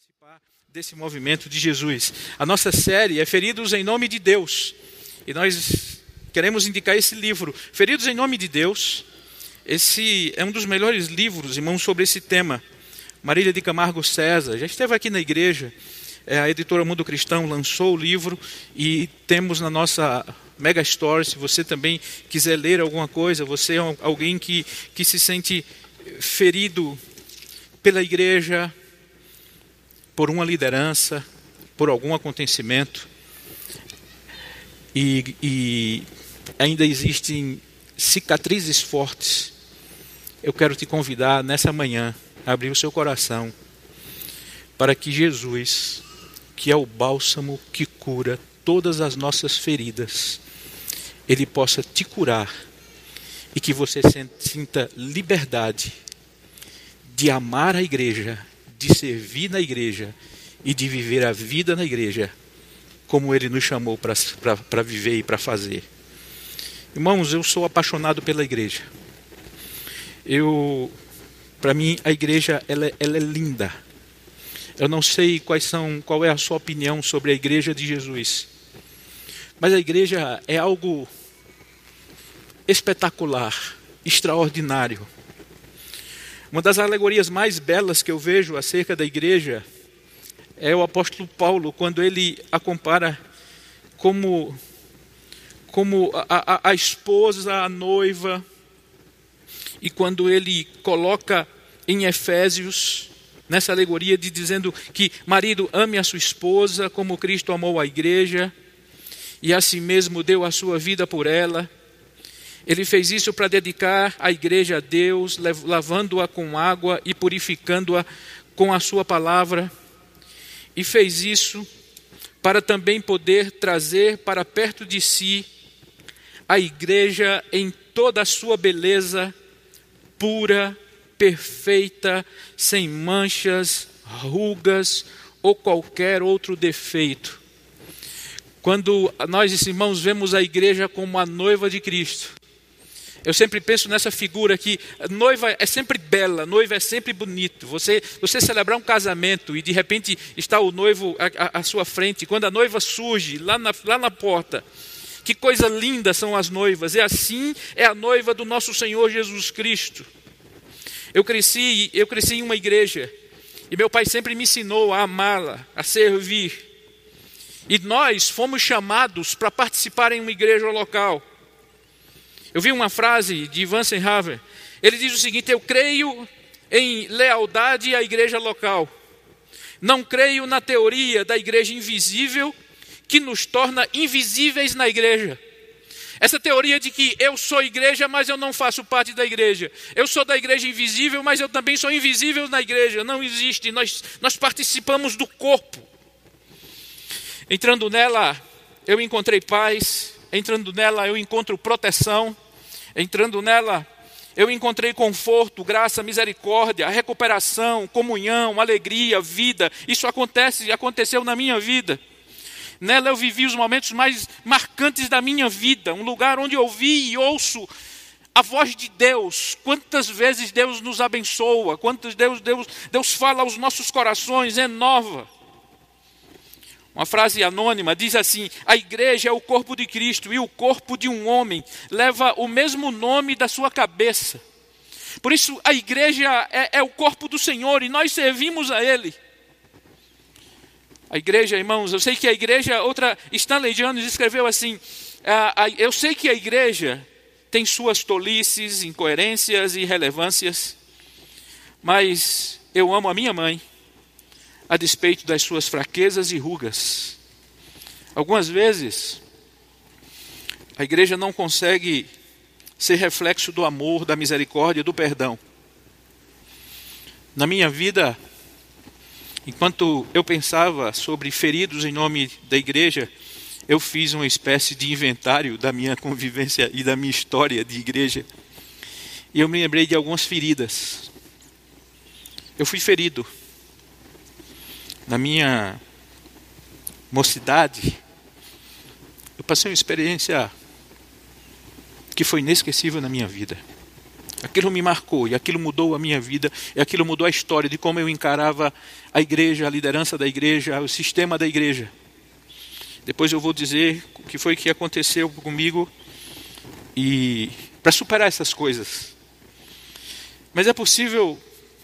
participar desse movimento de Jesus. A nossa série é Feridos em Nome de Deus. E nós queremos indicar esse livro, Feridos em Nome de Deus. Esse é um dos melhores livros, irmãos, sobre esse tema. Marília de Camargo César já esteve aqui na igreja. É, a editora Mundo Cristão lançou o livro e temos na nossa Mega Store. Se você também quiser ler alguma coisa, você é alguém que, que se sente ferido pela igreja, por uma liderança, por algum acontecimento, e, e ainda existem cicatrizes fortes, eu quero te convidar nessa manhã a abrir o seu coração para que Jesus, que é o bálsamo que cura todas as nossas feridas, ele possa te curar e que você sinta liberdade de amar a igreja de servir na igreja e de viver a vida na igreja como Ele nos chamou para viver e para fazer. Irmãos, eu sou apaixonado pela igreja. Eu, para mim, a igreja ela, ela é linda. Eu não sei quais são, qual é a sua opinião sobre a igreja de Jesus, mas a igreja é algo espetacular, extraordinário. Uma das alegorias mais belas que eu vejo acerca da igreja é o apóstolo Paulo, quando ele a compara como, como a, a, a esposa, a noiva, e quando ele coloca em Efésios, nessa alegoria de dizendo que marido ame a sua esposa como Cristo amou a igreja e a si mesmo deu a sua vida por ela. Ele fez isso para dedicar a igreja a Deus, lavando-a com água e purificando-a com a sua palavra. E fez isso para também poder trazer para perto de si a igreja em toda a sua beleza, pura, perfeita, sem manchas, rugas ou qualquer outro defeito. Quando nós, irmãos, vemos a igreja como a noiva de Cristo, eu sempre penso nessa figura que noiva é sempre bela, noiva é sempre bonito. Você, você celebrar um casamento e de repente está o noivo à, à sua frente, quando a noiva surge lá na, lá na porta, que coisa linda são as noivas. E assim é a noiva do nosso Senhor Jesus Cristo. Eu cresci, eu cresci em uma igreja e meu pai sempre me ensinou a amá-la, a servir. E nós fomos chamados para participar em uma igreja local. Eu vi uma frase de Ivan Senhaver. Ele diz o seguinte: Eu creio em lealdade à igreja local. Não creio na teoria da igreja invisível que nos torna invisíveis na igreja. Essa teoria de que eu sou igreja, mas eu não faço parte da igreja. Eu sou da igreja invisível, mas eu também sou invisível na igreja. Não existe. Nós, nós participamos do corpo. Entrando nela, eu encontrei paz, Entrando nela, eu encontro proteção. Entrando nela, eu encontrei conforto, graça, misericórdia, recuperação, comunhão, alegria, vida. Isso acontece e aconteceu na minha vida. Nela eu vivi os momentos mais marcantes da minha vida, um lugar onde eu vi e ouço a voz de Deus. Quantas vezes Deus nos abençoa, quantas Deus Deus Deus fala aos nossos corações, renova. Uma frase anônima diz assim: A igreja é o corpo de Cristo e o corpo de um homem leva o mesmo nome da sua cabeça. Por isso, a igreja é, é o corpo do Senhor e nós servimos a Ele. A igreja, irmãos, eu sei que a igreja, outra, Stanley Jones escreveu assim: a, a, Eu sei que a igreja tem suas tolices, incoerências e irrelevâncias, mas eu amo a minha mãe a despeito das suas fraquezas e rugas. Algumas vezes, a igreja não consegue ser reflexo do amor, da misericórdia, do perdão. Na minha vida, enquanto eu pensava sobre feridos em nome da igreja, eu fiz uma espécie de inventário da minha convivência e da minha história de igreja. E eu me lembrei de algumas feridas. Eu fui ferido na minha mocidade, eu passei uma experiência que foi inesquecível na minha vida. Aquilo me marcou e aquilo mudou a minha vida e aquilo mudou a história de como eu encarava a igreja, a liderança da igreja, o sistema da igreja. Depois eu vou dizer o que foi que aconteceu comigo e para superar essas coisas. Mas é possível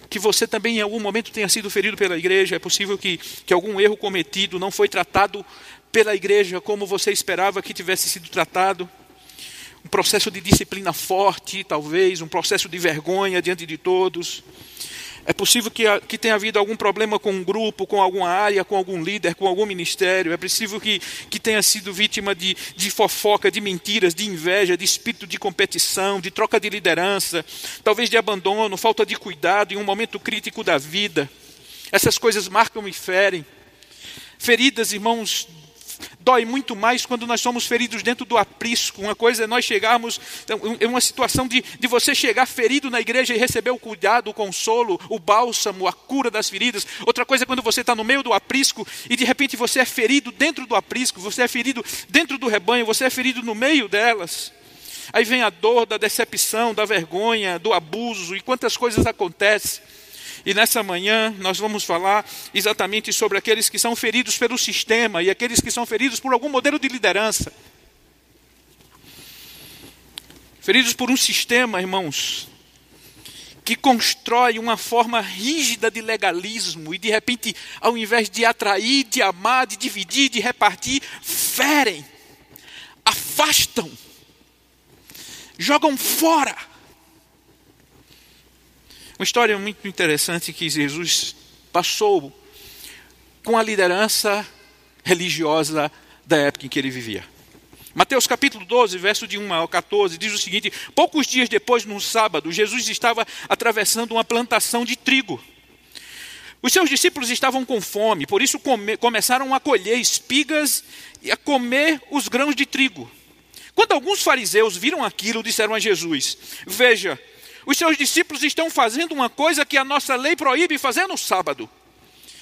que você também em algum momento tenha sido ferido pela igreja, é possível que, que algum erro cometido não foi tratado pela igreja como você esperava que tivesse sido tratado um processo de disciplina forte, talvez, um processo de vergonha diante de todos. É possível que, que tenha havido algum problema com um grupo, com alguma área, com algum líder, com algum ministério. É possível que, que tenha sido vítima de, de fofoca, de mentiras, de inveja, de espírito de competição, de troca de liderança, talvez de abandono, falta de cuidado em um momento crítico da vida. Essas coisas marcam e ferem. Feridas, irmãos, Dói muito mais quando nós somos feridos dentro do aprisco. Uma coisa é nós chegarmos, é uma situação de, de você chegar ferido na igreja e receber o cuidado, o consolo, o bálsamo, a cura das feridas. Outra coisa é quando você está no meio do aprisco e de repente você é ferido dentro do aprisco, você é ferido dentro do rebanho, você é ferido no meio delas. Aí vem a dor da decepção, da vergonha, do abuso e quantas coisas acontecem. E nessa manhã nós vamos falar exatamente sobre aqueles que são feridos pelo sistema e aqueles que são feridos por algum modelo de liderança. Feridos por um sistema, irmãos, que constrói uma forma rígida de legalismo e de repente, ao invés de atrair, de amar, de dividir, de repartir, ferem, afastam, jogam fora uma história muito interessante que Jesus passou com a liderança religiosa da época em que ele vivia. Mateus capítulo 12, verso de 1 ao 14, diz o seguinte: Poucos dias depois, num sábado, Jesus estava atravessando uma plantação de trigo. Os seus discípulos estavam com fome, por isso come, começaram a colher espigas e a comer os grãos de trigo. Quando alguns fariseus viram aquilo, disseram a Jesus: Veja, os seus discípulos estão fazendo uma coisa que a nossa lei proíbe fazer no sábado.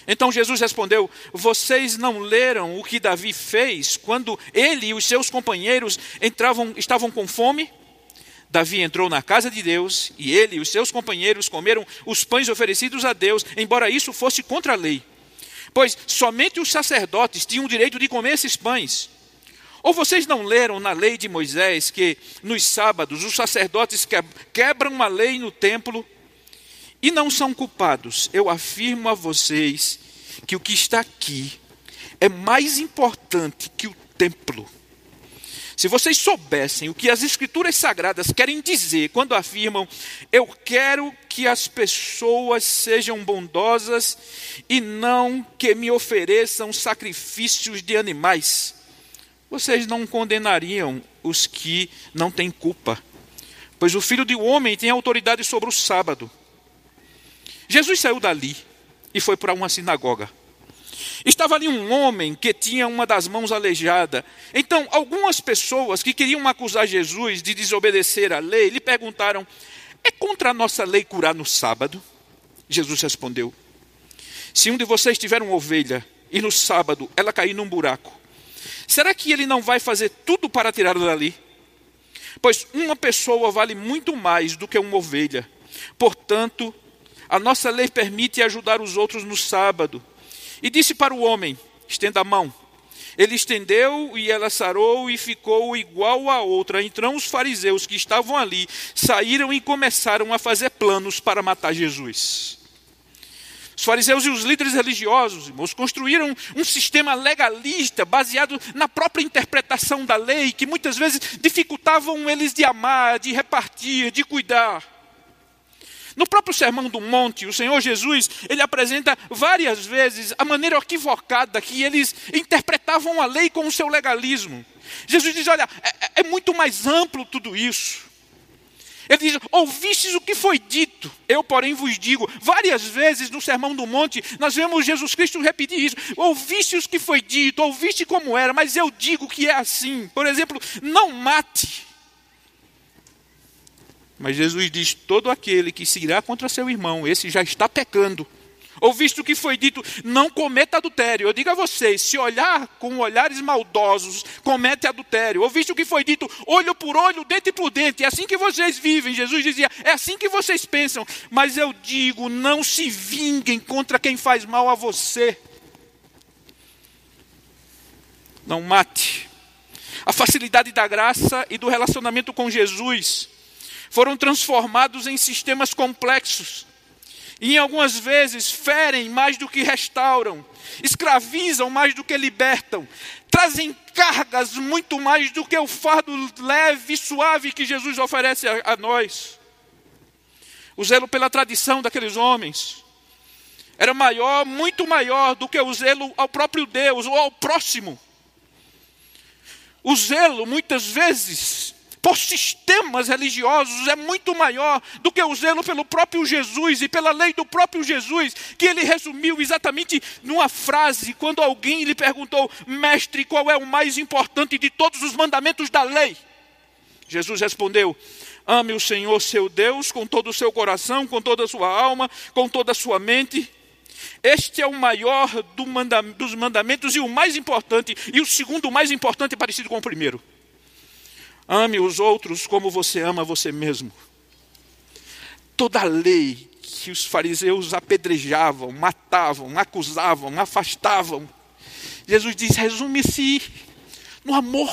Então Jesus respondeu: Vocês não leram o que Davi fez quando ele e os seus companheiros entravam, estavam com fome? Davi entrou na casa de Deus e ele e os seus companheiros comeram os pães oferecidos a Deus, embora isso fosse contra a lei. Pois somente os sacerdotes tinham o direito de comer esses pães. Ou vocês não leram na lei de Moisés que nos sábados os sacerdotes quebram a lei no templo e não são culpados? Eu afirmo a vocês que o que está aqui é mais importante que o templo. Se vocês soubessem o que as Escrituras Sagradas querem dizer quando afirmam: Eu quero que as pessoas sejam bondosas e não que me ofereçam sacrifícios de animais vocês não condenariam os que não têm culpa, pois o filho do homem tem autoridade sobre o sábado. Jesus saiu dali e foi para uma sinagoga. Estava ali um homem que tinha uma das mãos aleijada. Então, algumas pessoas que queriam acusar Jesus de desobedecer à lei lhe perguntaram: É contra a nossa lei curar no sábado? Jesus respondeu: Se um de vocês tiver uma ovelha e no sábado ela cair num buraco, Será que ele não vai fazer tudo para tirá-lo dali? Pois uma pessoa vale muito mais do que uma ovelha. Portanto, a nossa lei permite ajudar os outros no sábado. E disse para o homem: estenda a mão. Ele estendeu e ela sarou e ficou igual a outra. Então os fariseus que estavam ali saíram e começaram a fazer planos para matar Jesus. Os fariseus e os líderes religiosos, irmãos, construíram um sistema legalista baseado na própria interpretação da lei, que muitas vezes dificultavam eles de amar, de repartir, de cuidar. No próprio Sermão do Monte, o Senhor Jesus, ele apresenta várias vezes a maneira equivocada que eles interpretavam a lei com o seu legalismo. Jesus diz: olha, é, é muito mais amplo tudo isso. Ele diz: Ouvistes o que foi dito, eu, porém, vos digo. Várias vezes no Sermão do Monte, nós vemos Jesus Cristo repetir isso: Ouviste o que foi dito, ouviste como era, mas eu digo que é assim. Por exemplo, não mate. Mas Jesus diz: Todo aquele que se irá contra seu irmão, esse já está pecando. Ou visto que foi dito, não cometa adultério. Eu digo a vocês, se olhar com olhares maldosos, comete adultério. Ou visto que foi dito, olho por olho, dente por dente. É assim que vocês vivem. Jesus dizia, é assim que vocês pensam. Mas eu digo, não se vinguem contra quem faz mal a você. Não mate. A facilidade da graça e do relacionamento com Jesus foram transformados em sistemas complexos e algumas vezes ferem mais do que restauram, escravizam mais do que libertam, trazem cargas muito mais do que o fardo leve e suave que Jesus oferece a, a nós. O zelo pela tradição daqueles homens era maior, muito maior do que o zelo ao próprio Deus ou ao próximo. O zelo, muitas vezes, por sistemas religiosos é muito maior do que o zelo pelo próprio Jesus e pela lei do próprio Jesus, que ele resumiu exatamente numa frase, quando alguém lhe perguntou, mestre, qual é o mais importante de todos os mandamentos da lei? Jesus respondeu: Ame o Senhor seu Deus com todo o seu coração, com toda a sua alma, com toda a sua mente. Este é o maior do manda dos mandamentos e o mais importante, e o segundo mais importante é parecido com o primeiro. Ame os outros como você ama você mesmo. Toda a lei que os fariseus apedrejavam, matavam, acusavam, afastavam, Jesus diz: resume-se no amor.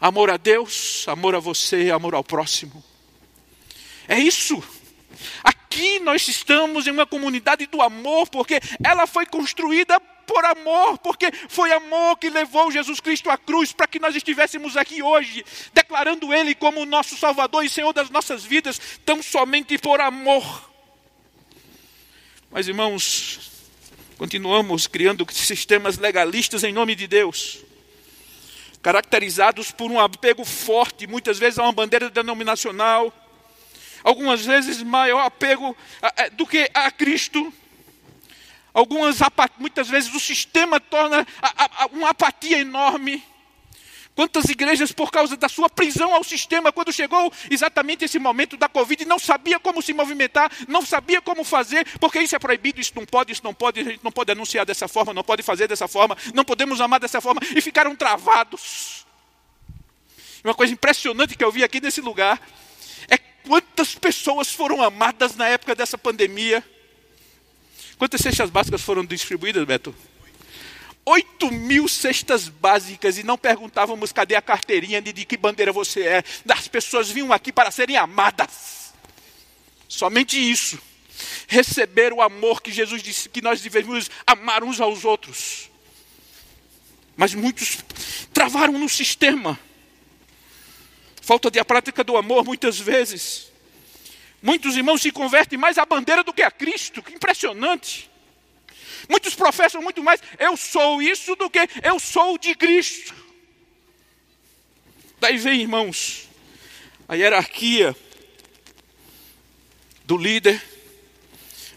Amor a Deus, amor a você, amor ao próximo. É isso. Aqui nós estamos em uma comunidade do amor, porque ela foi construída por amor, porque foi amor que levou Jesus Cristo à cruz para que nós estivéssemos aqui hoje, declarando Ele como nosso Salvador e Senhor das nossas vidas, tão somente por amor. Mas irmãos, continuamos criando sistemas legalistas em nome de Deus, caracterizados por um apego forte, muitas vezes a uma bandeira denominacional, algumas vezes maior apego do que a Cristo Algumas, muitas vezes, o sistema torna uma apatia enorme. Quantas igrejas, por causa da sua prisão ao sistema, quando chegou exatamente esse momento da Covid, não sabia como se movimentar, não sabia como fazer, porque isso é proibido, isso não pode, isso não pode, a gente não pode anunciar dessa forma, não pode fazer dessa forma, não podemos amar dessa forma, e ficaram travados. Uma coisa impressionante que eu vi aqui nesse lugar é quantas pessoas foram amadas na época dessa pandemia Quantas cestas básicas foram distribuídas, Beto? 8 mil cestas básicas e não perguntávamos cadê a carteirinha de, que bandeira você é. As pessoas vinham aqui para serem amadas. Somente isso. Receber o amor que Jesus disse que nós devemos amar uns aos outros. Mas muitos travaram no sistema. Falta de a prática do amor muitas vezes. Muitos irmãos se convertem mais à bandeira do que a Cristo, que impressionante. Muitos professam muito mais, eu sou isso, do que eu sou de Cristo. Daí vem, irmãos, a hierarquia do líder,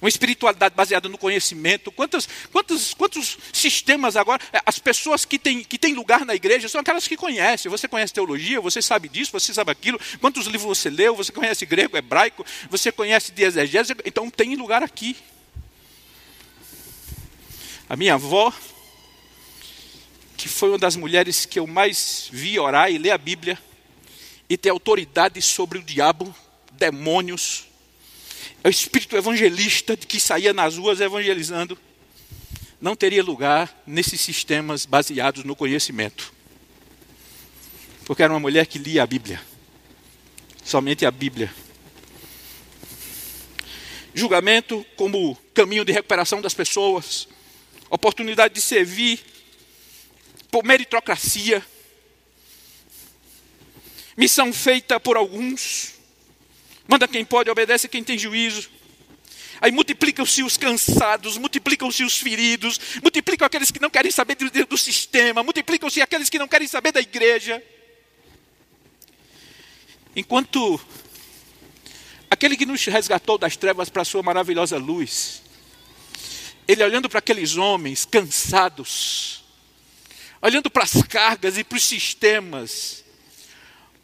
uma espiritualidade baseada no conhecimento. Quantos, quantos, quantos sistemas agora? É, as pessoas que têm, que têm lugar na igreja são aquelas que conhecem. Você conhece teologia, você sabe disso, você sabe aquilo. Quantos livros você leu? Você conhece grego, hebraico, você conhece de exegese. Então tem lugar aqui. A minha avó, que foi uma das mulheres que eu mais vi orar e ler a Bíblia, e ter autoridade sobre o diabo, demônios, é o espírito evangelista que saía nas ruas evangelizando, não teria lugar nesses sistemas baseados no conhecimento. Porque era uma mulher que lia a Bíblia, somente a Bíblia. Julgamento como caminho de recuperação das pessoas, oportunidade de servir por meritocracia, missão feita por alguns, Manda quem pode, obedece quem tem juízo. Aí multiplicam-se os cansados, multiplicam-se os feridos, multiplicam aqueles que não querem saber do, do sistema, multiplicam-se aqueles que não querem saber da igreja. Enquanto aquele que nos resgatou das trevas para a sua maravilhosa luz, ele olhando para aqueles homens cansados, olhando para as cargas e para os sistemas,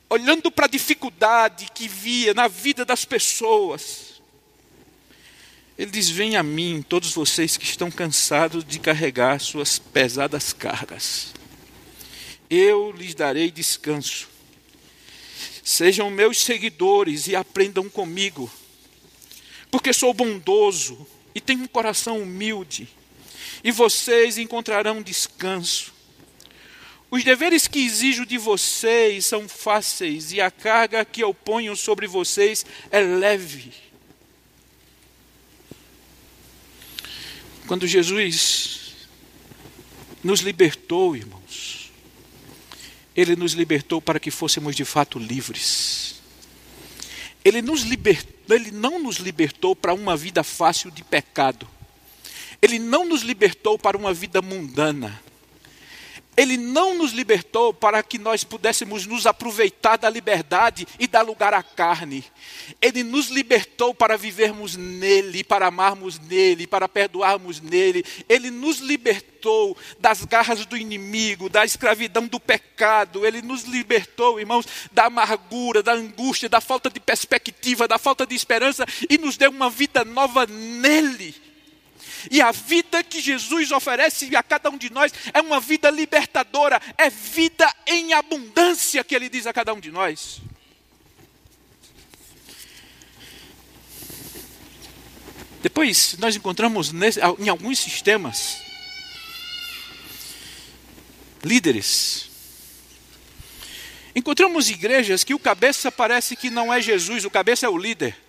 olhando para a dificuldade que via na vida das pessoas, Ele diz: Venha a mim, todos vocês que estão cansados de carregar suas pesadas cargas. Eu lhes darei descanso. Sejam meus seguidores e aprendam comigo, porque sou bondoso e tenho um coração humilde, e vocês encontrarão descanso. Os deveres que exijo de vocês são fáceis e a carga que eu ponho sobre vocês é leve. Quando Jesus nos libertou, irmãos, Ele nos libertou para que fôssemos de fato livres. Ele, nos libertou, ele não nos libertou para uma vida fácil de pecado. Ele não nos libertou para uma vida mundana. Ele não nos libertou para que nós pudéssemos nos aproveitar da liberdade e dar lugar à carne. Ele nos libertou para vivermos nele, para amarmos nele, para perdoarmos nele. Ele nos libertou das garras do inimigo, da escravidão do pecado. Ele nos libertou, irmãos, da amargura, da angústia, da falta de perspectiva, da falta de esperança e nos deu uma vida nova nele. E a vida que Jesus oferece a cada um de nós é uma vida libertadora, é vida em abundância que ele diz a cada um de nós. Depois nós encontramos nesse, em alguns sistemas líderes. Encontramos igrejas que o cabeça parece que não é Jesus, o cabeça é o líder.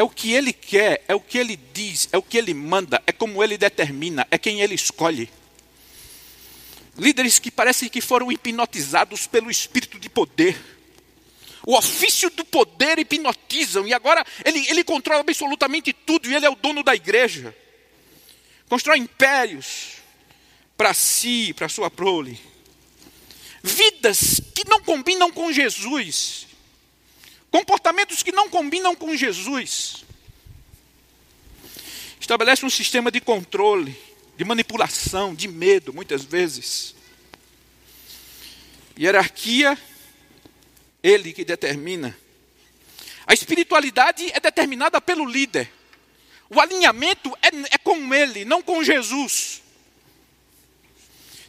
É o que ele quer, é o que ele diz, é o que ele manda, é como ele determina, é quem ele escolhe. Líderes que parecem que foram hipnotizados pelo espírito de poder. O ofício do poder hipnotizam e agora ele, ele controla absolutamente tudo e ele é o dono da igreja. Constrói impérios para si, para sua prole. Vidas que não combinam com Jesus Comportamentos que não combinam com Jesus. Estabelece um sistema de controle, de manipulação, de medo, muitas vezes. Hierarquia, ele que determina. A espiritualidade é determinada pelo líder. O alinhamento é, é com ele, não com Jesus.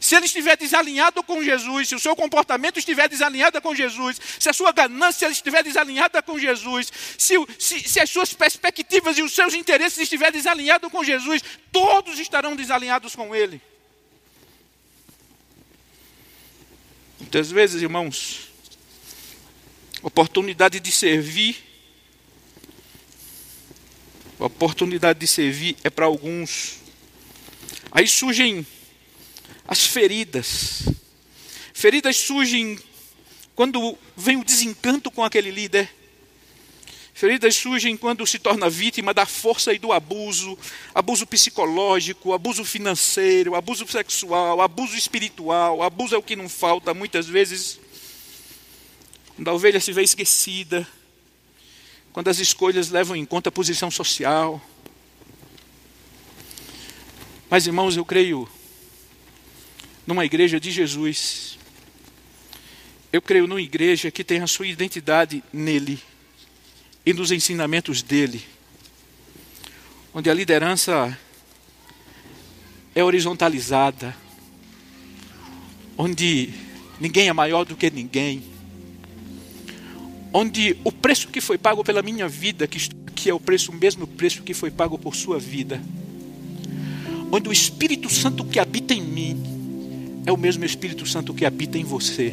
Se ele estiver desalinhado com Jesus, se o seu comportamento estiver desalinhado com Jesus, se a sua ganância estiver desalinhada com Jesus, se, se, se as suas perspectivas e os seus interesses estiverem desalinhados com Jesus, todos estarão desalinhados com Ele. Muitas vezes, irmãos, oportunidade de servir, oportunidade de servir é para alguns. Aí surgem as feridas. Feridas surgem quando vem o desencanto com aquele líder. Feridas surgem quando se torna vítima da força e do abuso, abuso psicológico, abuso financeiro, abuso sexual, abuso espiritual, abuso é o que não falta muitas vezes. Quando a ovelha se vê esquecida, quando as escolhas levam em conta a posição social. Mas irmãos, eu creio numa igreja de Jesus. Eu creio numa igreja que tem a sua identidade nele e nos ensinamentos dele, onde a liderança é horizontalizada, onde ninguém é maior do que ninguém, onde o preço que foi pago pela minha vida, que, que é o preço, o mesmo preço que foi pago por sua vida, onde o Espírito Santo que habita em mim é o mesmo Espírito Santo que habita em você.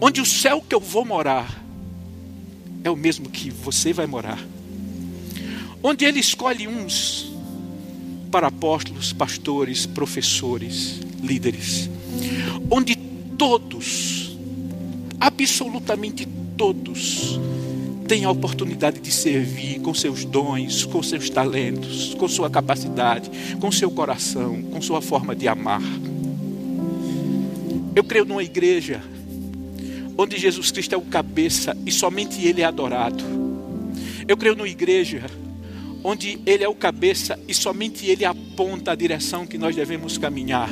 Onde o céu que eu vou morar é o mesmo que você vai morar. Onde ele escolhe uns para apóstolos, pastores, professores, líderes. Onde todos, absolutamente todos, têm a oportunidade de servir com seus dons, com seus talentos, com sua capacidade, com seu coração, com sua forma de amar. Eu creio numa igreja onde Jesus Cristo é o cabeça e somente Ele é adorado. Eu creio numa igreja onde Ele é o cabeça e somente Ele aponta a direção que nós devemos caminhar.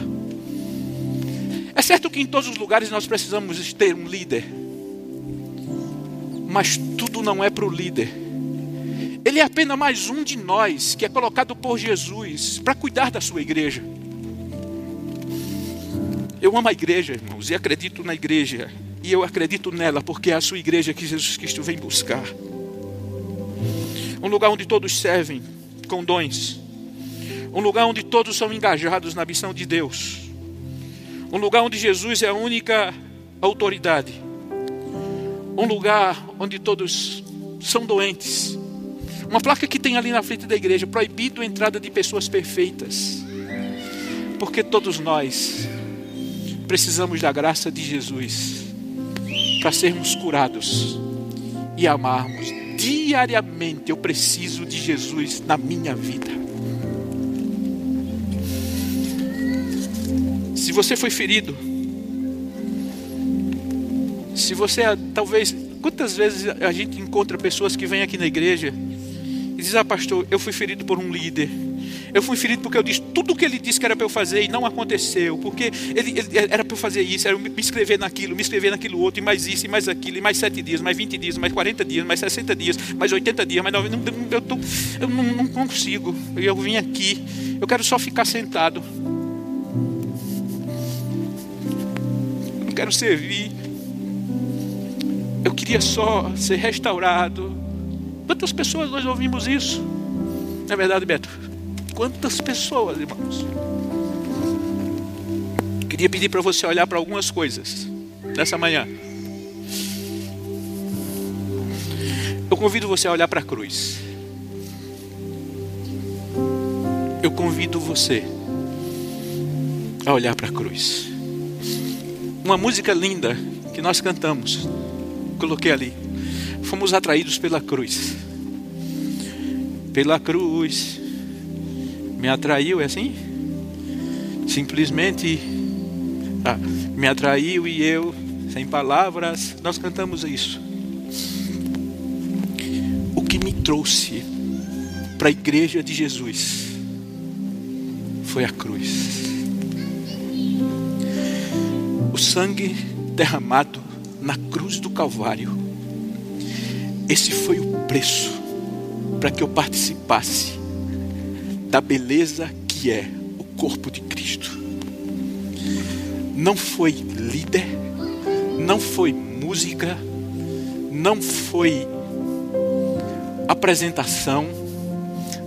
É certo que em todos os lugares nós precisamos ter um líder, mas tudo não é para o líder. Ele é apenas mais um de nós que é colocado por Jesus para cuidar da sua igreja. Eu amo a igreja, irmãos, e acredito na igreja. E eu acredito nela porque é a sua igreja que Jesus Cristo vem buscar. Um lugar onde todos servem com dons. Um lugar onde todos são engajados na missão de Deus. Um lugar onde Jesus é a única autoridade. Um lugar onde todos são doentes. Uma placa que tem ali na frente da igreja: proibido a entrada de pessoas perfeitas. Porque todos nós precisamos da graça de Jesus para sermos curados e amarmos. Diariamente eu preciso de Jesus na minha vida. Se você foi ferido, se você talvez, quantas vezes a gente encontra pessoas que vêm aqui na igreja e dizem: Ah, pastor, eu fui ferido por um líder eu fui ferido porque eu disse tudo o que ele disse que era para eu fazer e não aconteceu. Porque ele, ele era para eu fazer isso, era me inscrever naquilo, me inscrever naquilo outro, e mais isso, e mais aquilo, e mais sete dias, mais 20 dias, mais 40 dias, mais 60 dias, mais 80 dias, mais 90. Eu, tô, eu não, não consigo. Eu vim aqui, eu quero só ficar sentado. Eu não quero servir. Eu queria só ser restaurado. Quantas pessoas nós ouvimos isso? Não é verdade, Beto? Quantas pessoas, irmãos? Queria pedir para você olhar para algumas coisas nessa manhã. Eu convido você a olhar para a cruz. Eu convido você a olhar para a cruz. Uma música linda que nós cantamos, coloquei ali. Fomos atraídos pela cruz. Pela cruz me atraiu, é assim? Simplesmente ah, me atraiu e eu, sem palavras, nós cantamos isso. O que me trouxe para a igreja de Jesus foi a cruz. O sangue derramado na cruz do Calvário. Esse foi o preço para que eu participasse da beleza que é o corpo de Cristo. Não foi líder, não foi música, não foi apresentação,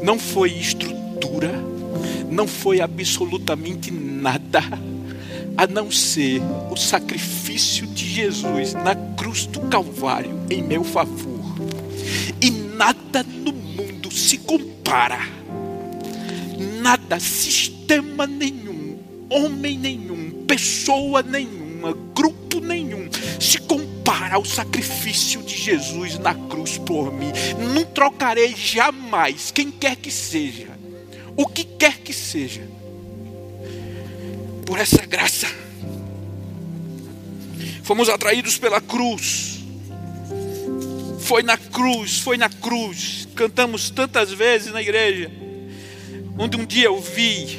não foi estrutura, não foi absolutamente nada a não ser o sacrifício de Jesus na cruz do Calvário em meu favor. E nada no mundo se compara nada, sistema nenhum, homem nenhum, pessoa nenhuma, grupo nenhum se compara ao sacrifício de Jesus na cruz por mim. Não trocarei jamais, quem quer que seja, o que quer que seja, por essa graça. Fomos atraídos pela cruz. Foi na cruz, foi na cruz. Cantamos tantas vezes na igreja onde um dia eu vi,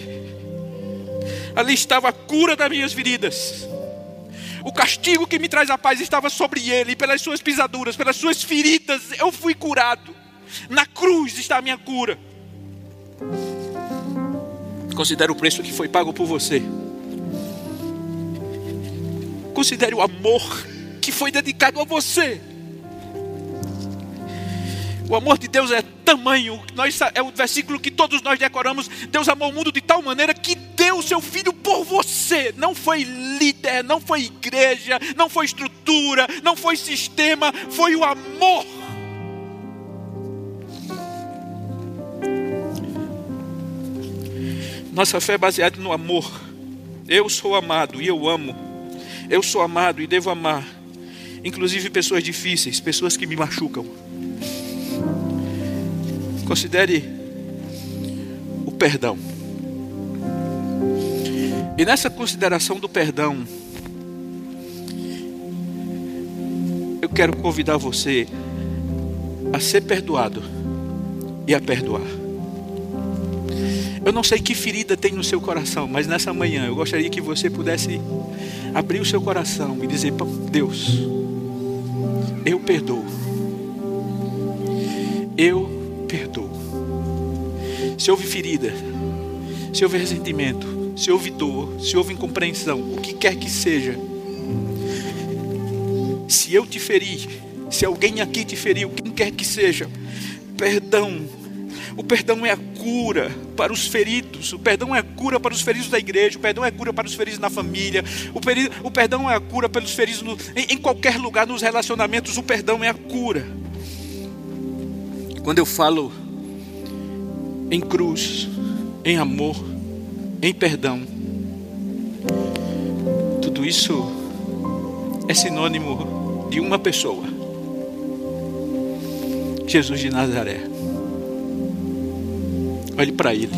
ali estava a cura das minhas feridas. O castigo que me traz a paz estava sobre ele, pelas suas pisaduras, pelas suas feridas, eu fui curado. Na cruz está a minha cura. Considere o preço que foi pago por você. Considere o amor que foi dedicado a você. O amor de Deus é tamanho, nós, é o versículo que todos nós decoramos. Deus amou o mundo de tal maneira que deu o seu filho por você. Não foi líder, não foi igreja, não foi estrutura, não foi sistema, foi o amor. Nossa fé é baseada no amor. Eu sou amado e eu amo. Eu sou amado e devo amar. Inclusive pessoas difíceis, pessoas que me machucam. Considere o perdão. E nessa consideração do perdão, eu quero convidar você a ser perdoado e a perdoar. Eu não sei que ferida tem no seu coração, mas nessa manhã eu gostaria que você pudesse abrir o seu coração e dizer: Deus, eu perdoo. Eu perdoo. Se houve ferida, se houve ressentimento, se houve dor, se houve incompreensão, o que quer que seja, se eu te feri, se alguém aqui te feriu, quem quer que seja, perdão. O perdão é a cura para os feridos, o perdão é a cura para os feridos da igreja, o perdão é a cura para os feridos na família, o, peri, o perdão é a cura pelos feridos no, em, em qualquer lugar, nos relacionamentos, o perdão é a cura. Quando eu falo em cruz, em amor, em perdão, tudo isso é sinônimo de uma pessoa, Jesus de Nazaré. Olhe para ele.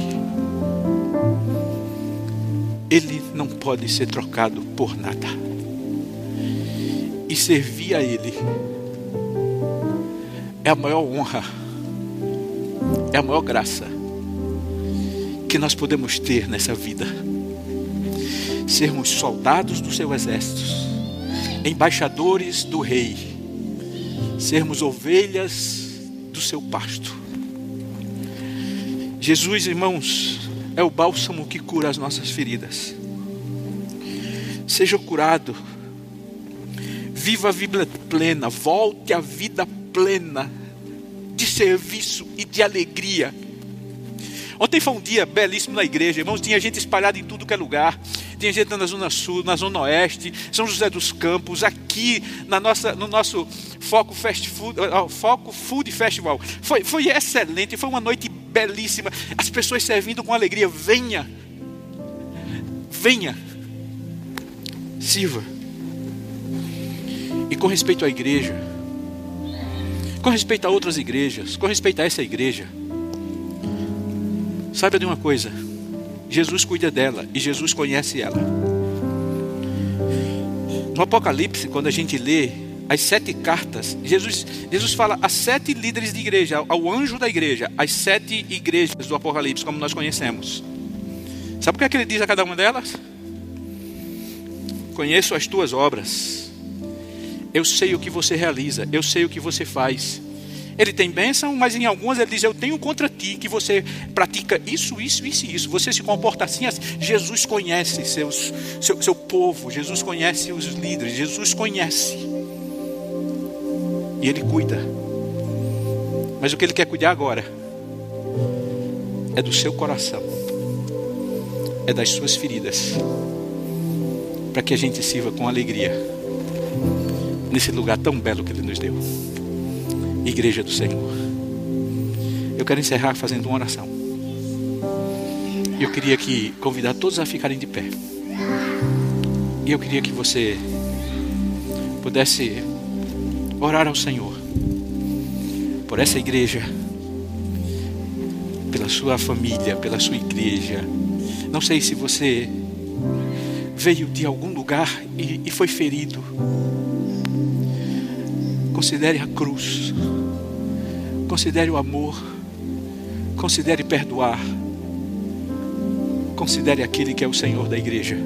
Ele não pode ser trocado por nada. E servir a Ele é a maior honra, é a maior graça que nós podemos ter nessa vida. Sermos soldados do seu exército, embaixadores do Rei, sermos ovelhas do seu pasto. Jesus, irmãos, é o bálsamo que cura as nossas feridas. Seja curado, viva a vida plena, volte à vida plena serviço e de alegria. Ontem foi um dia belíssimo na igreja, irmãos. Tinha gente espalhada em tudo que é lugar. Tinha gente na Zona Sul, na Zona Oeste, São José dos Campos, aqui na nossa, no nosso Foco, Fast Food, Foco Food Festival. Foi, foi excelente, foi uma noite belíssima. As pessoas servindo com alegria. Venha, venha, sirva. E com respeito à igreja, com respeito a outras igrejas, com respeito a essa igreja, saiba de uma coisa: Jesus cuida dela e Jesus conhece ela. No Apocalipse, quando a gente lê as sete cartas, Jesus, Jesus fala a sete líderes de igreja, ao anjo da igreja, as sete igrejas do Apocalipse, como nós conhecemos. Sabe o que, é que ele diz a cada uma delas? Conheço as tuas obras, eu sei o que você realiza, eu sei o que você faz. Ele tem bênção, mas em algumas ele diz: Eu tenho contra ti que você pratica isso, isso, isso e isso. Você se comporta assim, assim. Jesus conhece seus, seu, seu povo, Jesus conhece os líderes, Jesus conhece. E Ele cuida. Mas o que Ele quer cuidar agora é do seu coração, é das suas feridas, para que a gente sirva com alegria nesse lugar tão belo que Ele nos deu Igreja do Senhor. Eu quero encerrar fazendo uma oração. Eu queria que convidar todos a ficarem de pé. E eu queria que você pudesse orar ao Senhor por essa igreja, pela sua família, pela sua igreja. Não sei se você veio de algum lugar e, e foi ferido. Considere a cruz, considere o amor, considere perdoar, considere aquele que é o Senhor da igreja.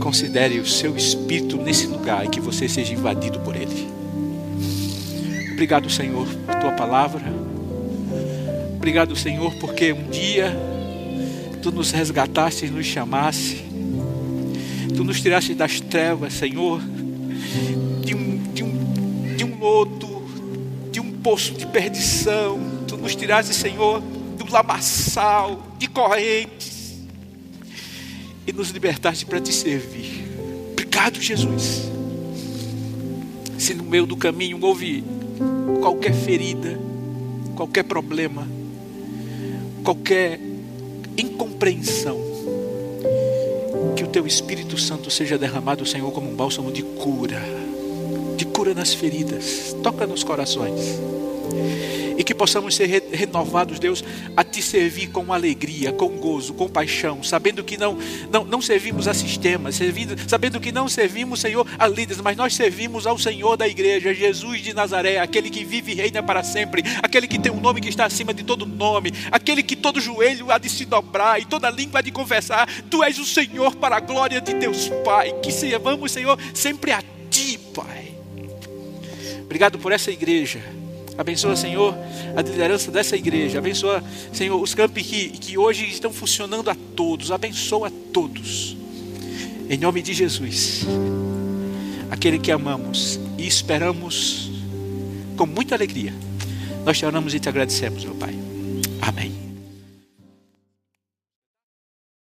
Considere o seu espírito nesse lugar e que você seja invadido por ele. Obrigado, Senhor, por tua palavra. Obrigado, Senhor, porque um dia tu nos resgataste e nos chamaste. Tu nos tiraste das trevas, Senhor, de lodo, de um poço de perdição. Tu nos tiraste, Senhor, do lamaçal, de correntes e nos libertaste para te servir. Obrigado, Jesus. Se no meio do caminho houve qualquer ferida, qualquer problema, qualquer incompreensão, que o teu Espírito Santo seja derramado, Senhor, como um bálsamo de cura, de cura nas feridas, toca nos corações. E que possamos ser renovados, Deus, a te servir com alegria, com gozo, com paixão, sabendo que não, não, não servimos a sistemas, servindo, sabendo que não servimos, Senhor, a líderes, mas nós servimos ao Senhor da igreja, Jesus de Nazaré, aquele que vive e reina para sempre, aquele que tem um nome que está acima de todo nome, aquele que todo joelho há de se dobrar e toda língua há de confessar: Tu és o Senhor para a glória de Deus Pai, que servamos, Senhor, sempre a Ti, Pai. Obrigado por essa igreja Abençoa, Senhor, a liderança dessa igreja. Abençoa, Senhor, os campos que, que hoje estão funcionando a todos. Abençoa a todos. Em nome de Jesus. Aquele que amamos e esperamos com muita alegria. Nós te oramos e te agradecemos, meu Pai. Amém.